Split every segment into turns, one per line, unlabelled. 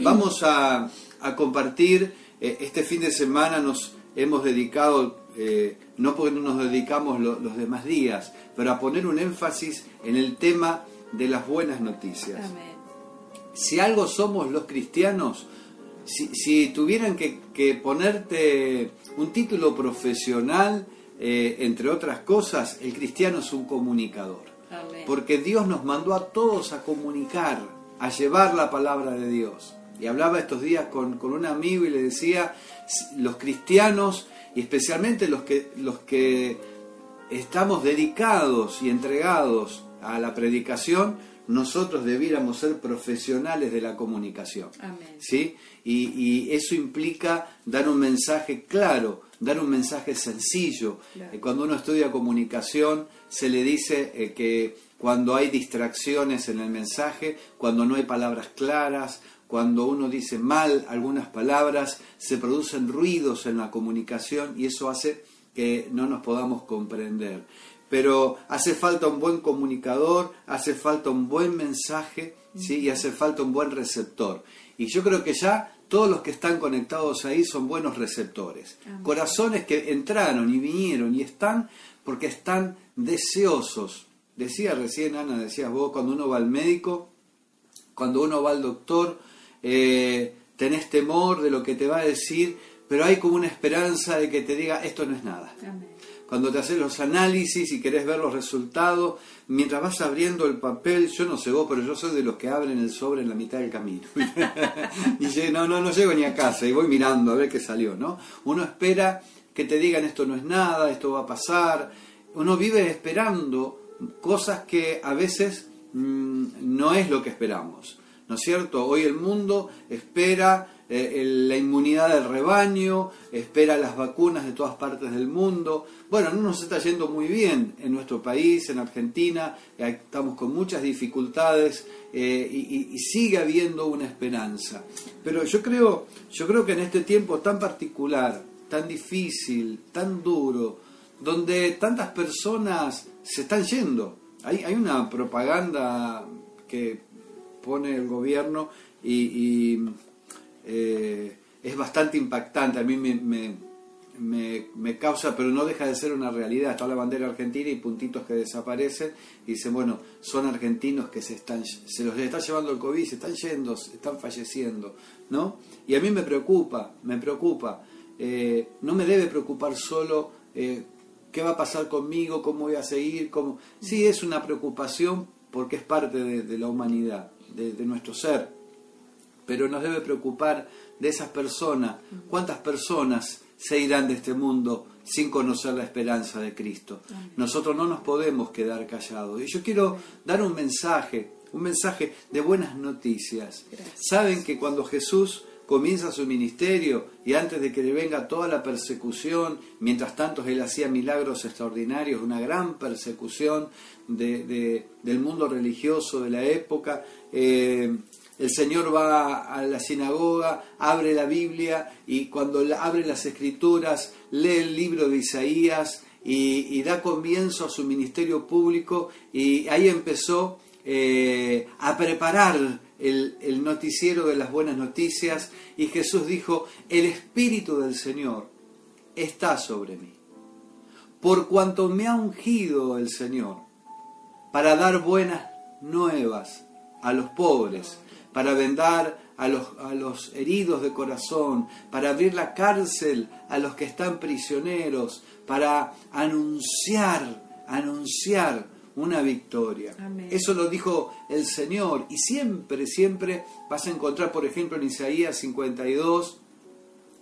Vamos a, compartir, eh, este fin de semana nos hemos dedicado, eh, no porque no nos dedicamos los demás días, pero a poner un énfasis en el tema de las buenas noticias. Si algo somos los cristianos, si, tuvieran que, ponerte un título profesional, eh, entre otras cosas, el cristiano es un comunicador. Porque Dios nos mandó a todos a comunicar, a llevar la palabra de Dios. Y hablaba estos días con, un amigo y le decía, los cristianos, y especialmente los que, los que estamos dedicados y entregados a la predicación, nosotros debiéramos ser profesionales de la comunicación. ¿sí? Y, eso implica dar un mensaje claro, dar un mensaje sencillo. Eh, cuando uno estudia comunicación, se le dice eh, que cuando hay distracciones en el mensaje, cuando no hay palabras claras, cuando uno dice mal algunas palabras, se producen ruidos en la comunicación y eso hace que no nos podamos comprender. Pero hace falta un buen comunicador, hace falta un buen mensaje ¿sí? y hace falta un buen receptor. Y yo creo que ya todos los que están conectados ahí son buenos receptores. Corazones que entraron y vinieron y están porque están deseosos. Decía recién Ana, decías vos, cuando uno va al médico, cuando uno va al doctor, eh, tenés temor de lo que te va a decir, pero hay como una esperanza de que te diga esto no es nada. Cuando te haces los análisis y querés ver los resultados, mientras vas abriendo el papel, yo no sé vos, pero yo soy de los que abren el sobre en la mitad del camino. y no, no, no llego ni a casa y voy mirando a ver qué salió, ¿no? Uno espera que te digan esto no es nada, esto va a pasar. Uno vive esperando cosas que a veces mm, no es lo que esperamos. ¿no es cierto? Hoy el mundo espera eh, la inmunidad del rebaño, espera las vacunas de todas partes del mundo. Bueno, no nos está yendo muy bien en nuestro país, en Argentina, eh, estamos con muchas dificultades eh, y, y, sigue habiendo una esperanza. Pero yo creo, yo creo que en este tiempo tan particular, tan difícil, tan duro, donde tantas personas se están yendo, hay, hay una propaganda que pone el gobierno y, eh, es bastante impactante. A mí me, me, causa, pero no deja de ser una realidad. Está la bandera argentina y puntitos que desaparecen y dicen, bueno, son argentinos que se están se los está llevando el COVID, se están yendo, están falleciendo, ¿no? Y a mí me preocupa, me preocupa. Eh, no me debe preocupar solo eh, qué va a pasar conmigo, cómo voy a seguir, cómo... Sí, es una preocupación porque es parte de la humanidad de, nuestro ser, pero nos debe preocupar de esas personas, cuántas personas se irán de este mundo sin conocer la esperanza de Cristo. Nosotros no nos podemos quedar callados. Y yo quiero dar un mensaje, un mensaje de buenas noticias. Saben que cuando Jesús comienza su ministerio y antes de que le venga toda la persecución, mientras tanto él hacía milagros extraordinarios, una gran persecución de, del mundo religioso de la época, eh, el Señor va a la sinagoga, abre la Biblia y cuando abre las escrituras lee el libro de Isaías y, da comienzo a su ministerio público y ahí empezó eh, a preparar el, noticiero de las buenas noticias y Jesús dijo, el Espíritu del Señor está sobre mí, por cuanto me ha ungido el Señor para dar buenas nuevas a los pobres, para vendar a los, a los heridos de corazón, para abrir la cárcel a los que están prisioneros, para anunciar, anunciar una victoria. Eso lo dijo el Señor y siempre, siempre vas a encontrar, por ejemplo, en Isaías 52,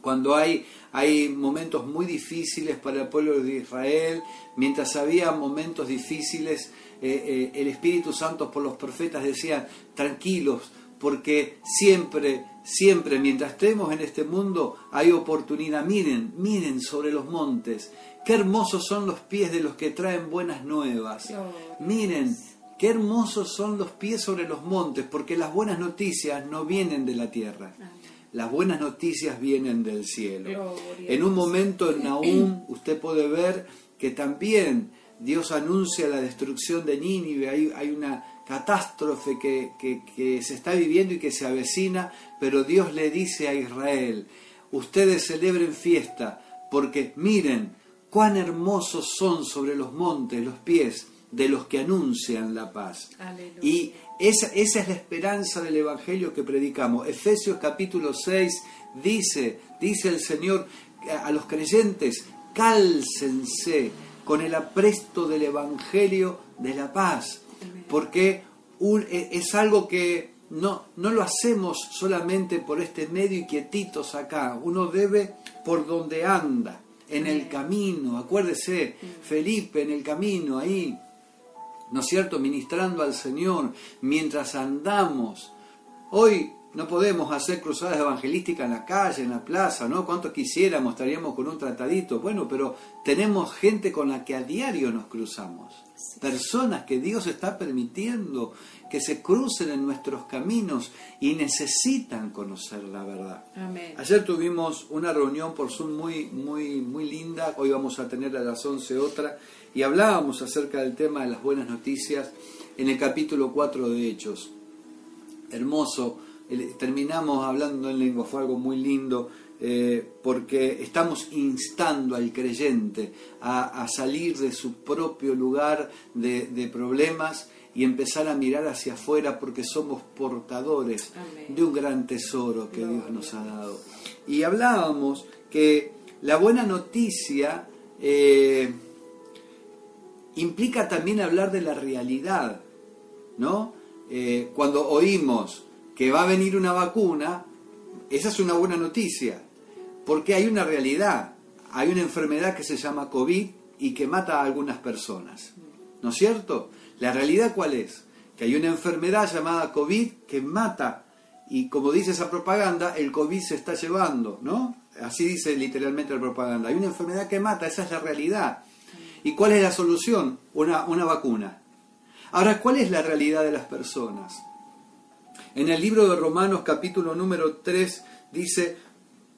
cuando hay, hay momentos muy difíciles para el pueblo de Israel, mientras había momentos difíciles, eh, eh, el Espíritu Santo por los profetas decía, tranquilos, porque siempre, siempre, mientras estemos en este mundo, hay oportunidad. Miren, miren sobre los montes, qué hermosos son los pies de los que traen buenas nuevas. Miren, qué hermosos son los pies sobre los montes, porque las buenas noticias no vienen de la tierra. Las buenas noticias vienen del cielo. En un momento en Nahum usted puede ver que también Dios anuncia la destrucción de Nínive. Hay, hay una catástrofe que, que, se está viviendo y que se avecina, pero Dios le dice a Israel, ustedes celebren fiesta, porque miren cuán hermosos son sobre los montes los pies de los que anuncian la paz. Y esa, esa, es la esperanza del Evangelio que predicamos. Efesios capítulo 6 dice, dice el Señor a los creyentes, cálcense con el apresto del Evangelio de la paz, porque e, es algo que no, no lo hacemos solamente por este medio y quietitos acá, uno debe por donde anda, en el camino, acuérdese, Felipe en el camino ahí, ¿no es cierto?, ministrando al Señor mientras andamos. Hoy no podemos hacer cruzadas evangelísticas en la calle, en la plaza, ¿no? ¿Cuánto quisiéramos? Estaríamos con un tratadito. Bueno, pero tenemos gente con la que a diario nos cruzamos. Personas que Dios está permitiendo que se crucen en nuestros caminos y necesitan conocer la verdad. Ayer tuvimos una reunión por Zoom muy, muy, muy linda. Hoy vamos a tener a las 11 otra. Y hablábamos acerca del tema de las buenas noticias en el capítulo 4 de Hechos. Hermoso terminamos hablando en lengua, fue algo muy lindo, eh, porque estamos instando al creyente a, salir de su propio lugar de, problemas y empezar a mirar hacia afuera porque somos portadores de un gran tesoro que Dios nos ha dado. Y hablábamos que la buena noticia eh, implica también hablar de la realidad, ¿no? Eh, cuando oímos que va a venir una vacuna, esa es una buena noticia, porque hay una realidad, hay una enfermedad que se llama COVID y que mata a algunas personas, ¿no es cierto? La realidad cuál es? Que hay una enfermedad llamada COVID que mata y como dice esa propaganda, el COVID se está llevando, ¿no? Así dice literalmente la propaganda. Hay una enfermedad que mata, esa es la realidad. ¿Y cuál es la solución? Una, una vacuna. Ahora, ¿cuál es la realidad de las personas? En el libro de Romanos capítulo número 3 dice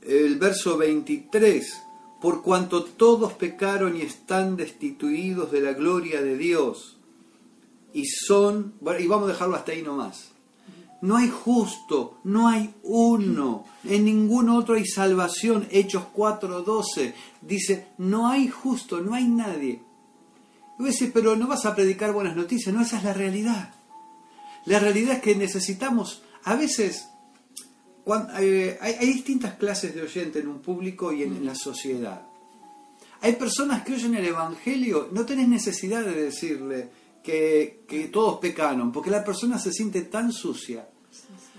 el verso 23, por cuanto todos pecaron y están destituidos de la gloria de Dios y son, y vamos a dejarlo hasta ahí nomás. No hay justo, no hay uno, en ningún otro hay salvación. Hechos 4:12 dice, no hay justo, no hay nadie. Y vos decís, pero no vas a predicar buenas noticias, no, esa es la realidad. La realidad es que necesitamos, a veces, eh, hay, distintas clases de oyente en un público y en, la sociedad. Hay personas que oyen el Evangelio, no tenés necesidad de decirle que, todos pecaron, porque la persona se siente tan sucia.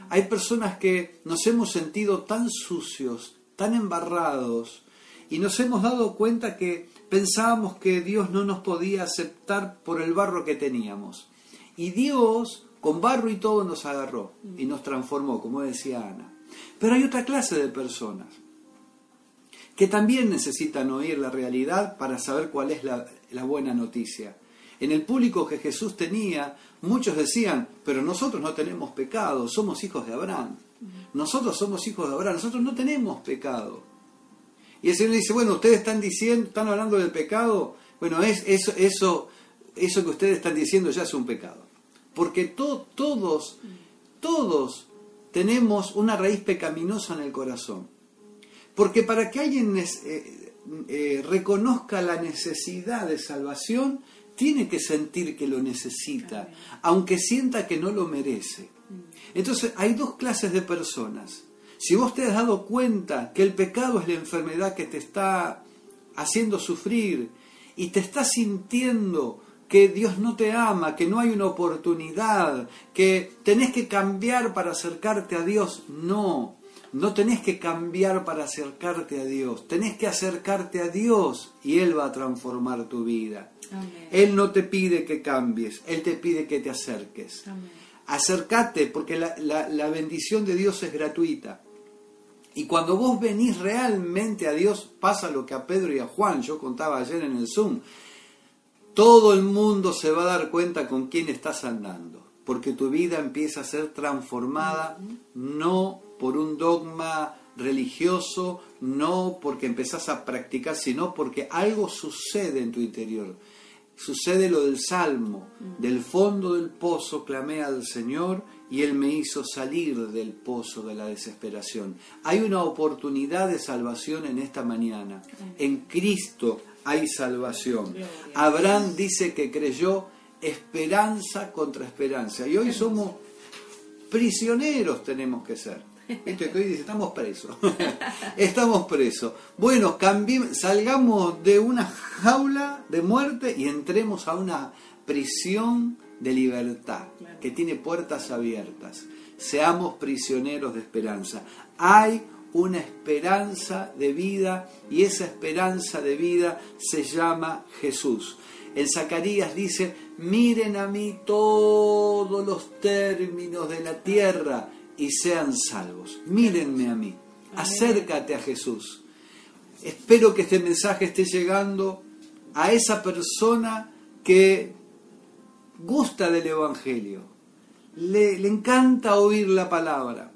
Hay personas que nos hemos sentido tan sucios, tan embarrados, y nos hemos dado cuenta que pensábamos que Dios no nos podía aceptar por el barro que teníamos. Y Dios con barro y todo nos agarró y nos transformó, como decía Ana. Pero hay otra clase de personas que también necesitan oír la realidad para saber cuál es la, buena noticia. En el público que Jesús tenía, muchos decían, pero nosotros no tenemos pecado, somos hijos de Abraham. Nosotros somos hijos de Abraham, nosotros no tenemos pecado. Y el Señor dice, bueno, ustedes están diciendo, están hablando del pecado, bueno, es, eso, eso, eso que ustedes están diciendo ya es un pecado. Porque todos, todos tenemos una raíz pecaminosa en el corazón. Porque para que alguien eh, eh, reconozca la necesidad de salvación, tiene que sentir que lo necesita, aunque sienta que no lo merece. Entonces hay dos clases de personas. Si vos te has dado cuenta que el pecado es la enfermedad que te está haciendo sufrir y te estás sintiendo que Dios no te ama, que no hay una oportunidad, que tenés que cambiar para acercarte a Dios. No, no tenés que cambiar para acercarte a Dios, tenés que acercarte a Dios y Él va a transformar tu vida. Él no te pide que cambies, Él te pide que te acerques. Acércate porque la, la bendición de Dios es gratuita. Y cuando vos venís realmente a Dios, pasa lo que a Pedro y a Juan, yo contaba ayer en el Zoom, todo el mundo se va a dar cuenta con quién estás andando, porque tu vida empieza a ser transformada no por un dogma religioso, no porque empezás a practicar, sino porque algo sucede en tu interior. Sucede lo del Salmo, del fondo del pozo clamé al Señor y Él me hizo salir del pozo de la desesperación. Hay una oportunidad de salvación en esta mañana. En Cristo hay salvación. Abraham dice que creyó esperanza contra esperanza. Y hoy somos prisioneros, tenemos que ser. Esto que hoy dice, estamos presos. estamos presos. Bueno, salgamos de una jaula de muerte y entremos a una prisión de libertad, que tiene puertas abiertas. Seamos prisioneros de esperanza. Hay una esperanza de vida y esa esperanza de vida se llama Jesús. El Zacarías dice, miren a mí todos los términos de la tierra y sean salvos. Mírenme a mí. Acércate a Jesús. Espero que este mensaje esté llegando a esa persona que gusta del Evangelio, le, encanta oír la palabra,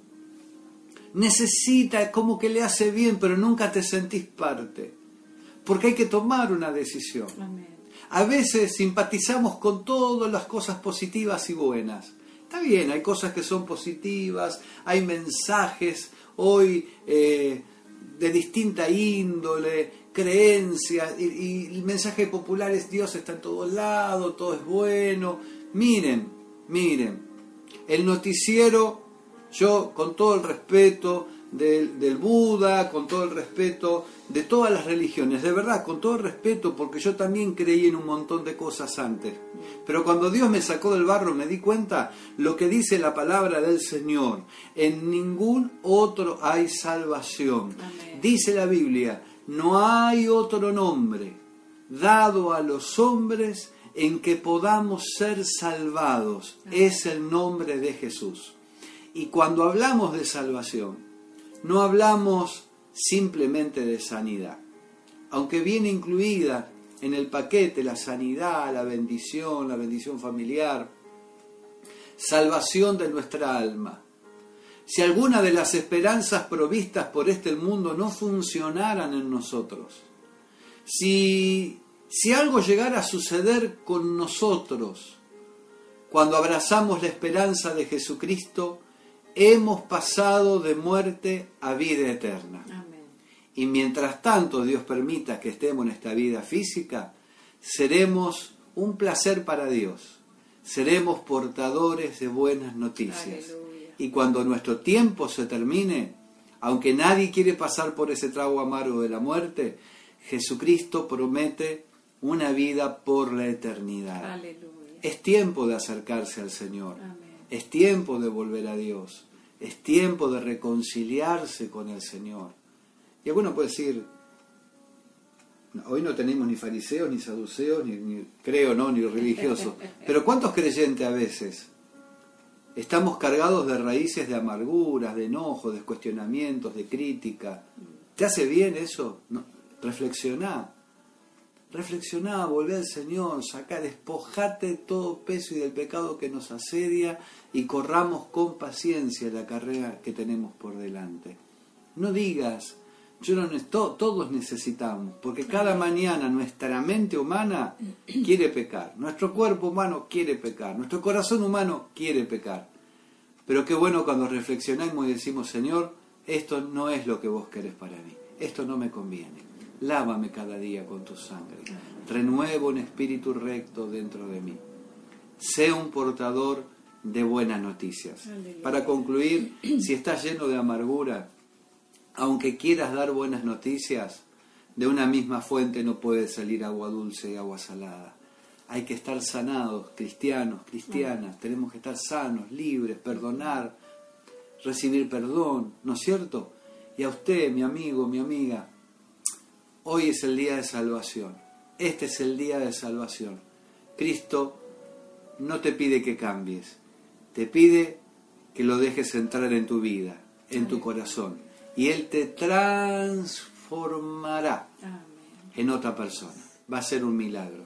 necesita, como que le hace bien, pero nunca te sentís parte, porque hay que tomar una decisión. A veces simpatizamos con todas las cosas positivas y buenas. Está bien, hay cosas que son positivas, hay mensajes hoy eh, de distinta índole, creencias y, el mensaje popular es Dios está en todos lados, todo es bueno. Miren, miren, el noticiero, yo con todo el respeto del, del, Buda, con todo el respeto de todas las religiones, de verdad, con todo el respeto, porque yo también creí en un montón de cosas antes. Pero cuando Dios me sacó del barro me di cuenta lo que dice la palabra del Señor. En ningún otro hay salvación. Dice la Biblia, no hay otro nombre dado a los hombres en que podamos ser salvados. Es el nombre de Jesús. Y cuando hablamos de salvación, no hablamos simplemente de sanidad. Aunque viene incluida en el paquete la sanidad, la bendición, la bendición familiar, salvación de nuestra alma, si alguna de las esperanzas provistas por este mundo no funcionaran en nosotros, si, si algo llegara a suceder con nosotros, cuando abrazamos la esperanza de Jesucristo, hemos pasado de muerte a vida eterna. Y mientras tanto Dios permita que estemos en esta vida física, seremos un placer para Dios. Seremos portadores de buenas noticias. Y cuando nuestro tiempo se termine, aunque nadie quiere pasar por ese trago amargo de la muerte, Jesucristo promete una vida por la eternidad. Es tiempo de acercarse al Señor. Es tiempo de volver a Dios. Es tiempo de reconciliarse con el Señor. Y alguno puede decir, hoy no tenemos ni fariseos, ni saduceos, ni, ni creo, no, ni religiosos. Pero ¿cuántos creyentes a veces Estamos cargados de raíces de amarguras, de enojos, de cuestionamientos, de crítica. ¿Te hace bien eso? No. Reflexioná. Reflexioná, volvé al Señor, sacá, despojate de todo peso y del pecado que nos asedia y corramos con paciencia la carrera que tenemos por delante. No digas, yo no todos necesitamos, porque cada mañana nuestra mente humana quiere pecar, nuestro cuerpo humano quiere pecar, nuestro corazón humano quiere pecar. Pero qué bueno cuando reflexionamos y decimos, Señor, esto no es lo que vos querés para mí, esto no me conviene. Lávame cada día con tu sangre, renuevo un espíritu recto dentro de mí. Sé un portador de buenas noticias. Para concluir, si estás lleno de amargura, aunque quieras dar buenas noticias, de una misma fuente no puede salir agua dulce y agua salada. Hay que estar sanados, cristianos, cristianas, tenemos que estar sanos, libres, perdonar, recibir perdón, ¿no es cierto? Y a usted, mi amigo, mi amiga, hoy es el día de salvación. Este es el día de salvación. Cristo no te pide que cambies, te pide que lo dejes entrar en tu vida, en tu corazón y Él te transformará en otra persona. Va a ser un milagro.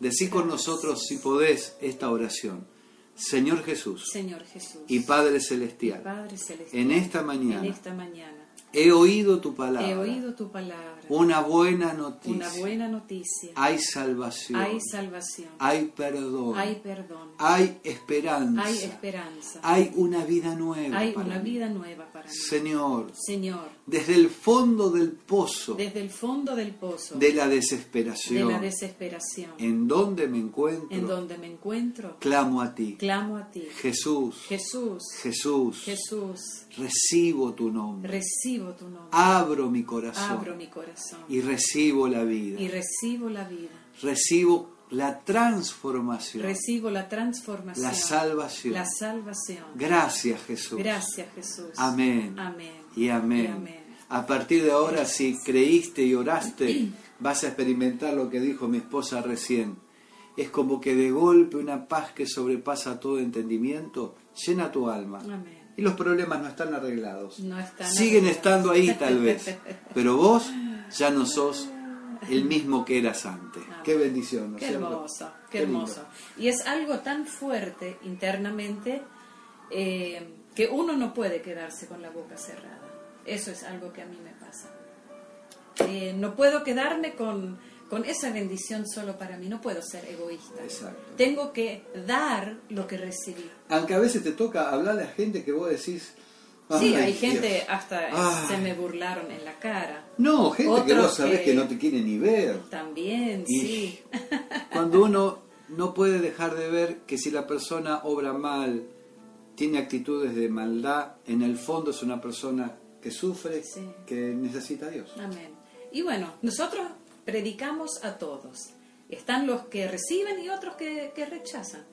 Decí con nosotros, si podés, esta oración. Señor Jesús,
Señor Jesús
y Padre Celestial,
Padre Celestial
en, esta mañana,
en esta mañana
He oído tu palabra.
He oído tu palabra.
Una buena noticia.
Una buena noticia.
Hay salvación.
Hay salvación.
Hay perdón.
Hay perdón.
Hay esperanza.
Hay esperanza.
Hay una vida nueva.
Hay
para
una
mí.
vida nueva para mí.
Señor,
Señor,
desde el fondo del pozo
desde el fondo del pozo
de la
de
desesperación,
la desesperación
en donde me encuentro,
en donde me encuentro,
clamo a ti.
clamo a ti.
Jesús,
Jesús,
Jesús,
Jesús,
recibo tu nombre.
recibo tu nombre.
Abro mi corazón
Abro mi corazón
y recibo la vida.
y recibo la vida.
Recibo la transformación.
Recibo la transformación.
La salvación.
La salvación.
Gracias Jesús.
Gracias Jesús.
Amén.
Amén.
Y amén.
Y amén.
A partir de ahora, si creíste y oraste, vas a experimentar lo que dijo mi esposa recién. Es como que de golpe una paz que sobrepasa todo entendimiento llena tu alma.
Amén.
Y los problemas no están arreglados.
No están
Siguen
arreglados.
estando ahí tal vez. Pero vos ya no sos el mismo que eras antes. Qué bendición. ¿no es
Qué hermoso, qué, hermoso. Y es algo tan fuerte internamente eh, que uno no puede quedarse con la boca cerrada. Eso es algo que a mí me pasa. Eh, no puedo quedarme con, con esa bendición solo para mí, no puedo ser egoísta.
Exacto.
Tengo que dar lo que recibí.
Aunque a veces te toca hablarle a gente que vos decís.
Sí,
"Ay,
hay
Dios".
gente, hasta
Ay.
se me burlaron en la cara.
No, gente que vos sabés que...
que
no te quiere ni ver.
También,
Y
sí.
Cuando uno no puede dejar de ver que si la persona obra mal, tiene actitudes de maldad, en el fondo es una persona que sufre,
Sí.
que necesita a Dios.
Amén. Y bueno, nosotros predicamos a todos. Están los que reciben y otros que, que rechazan.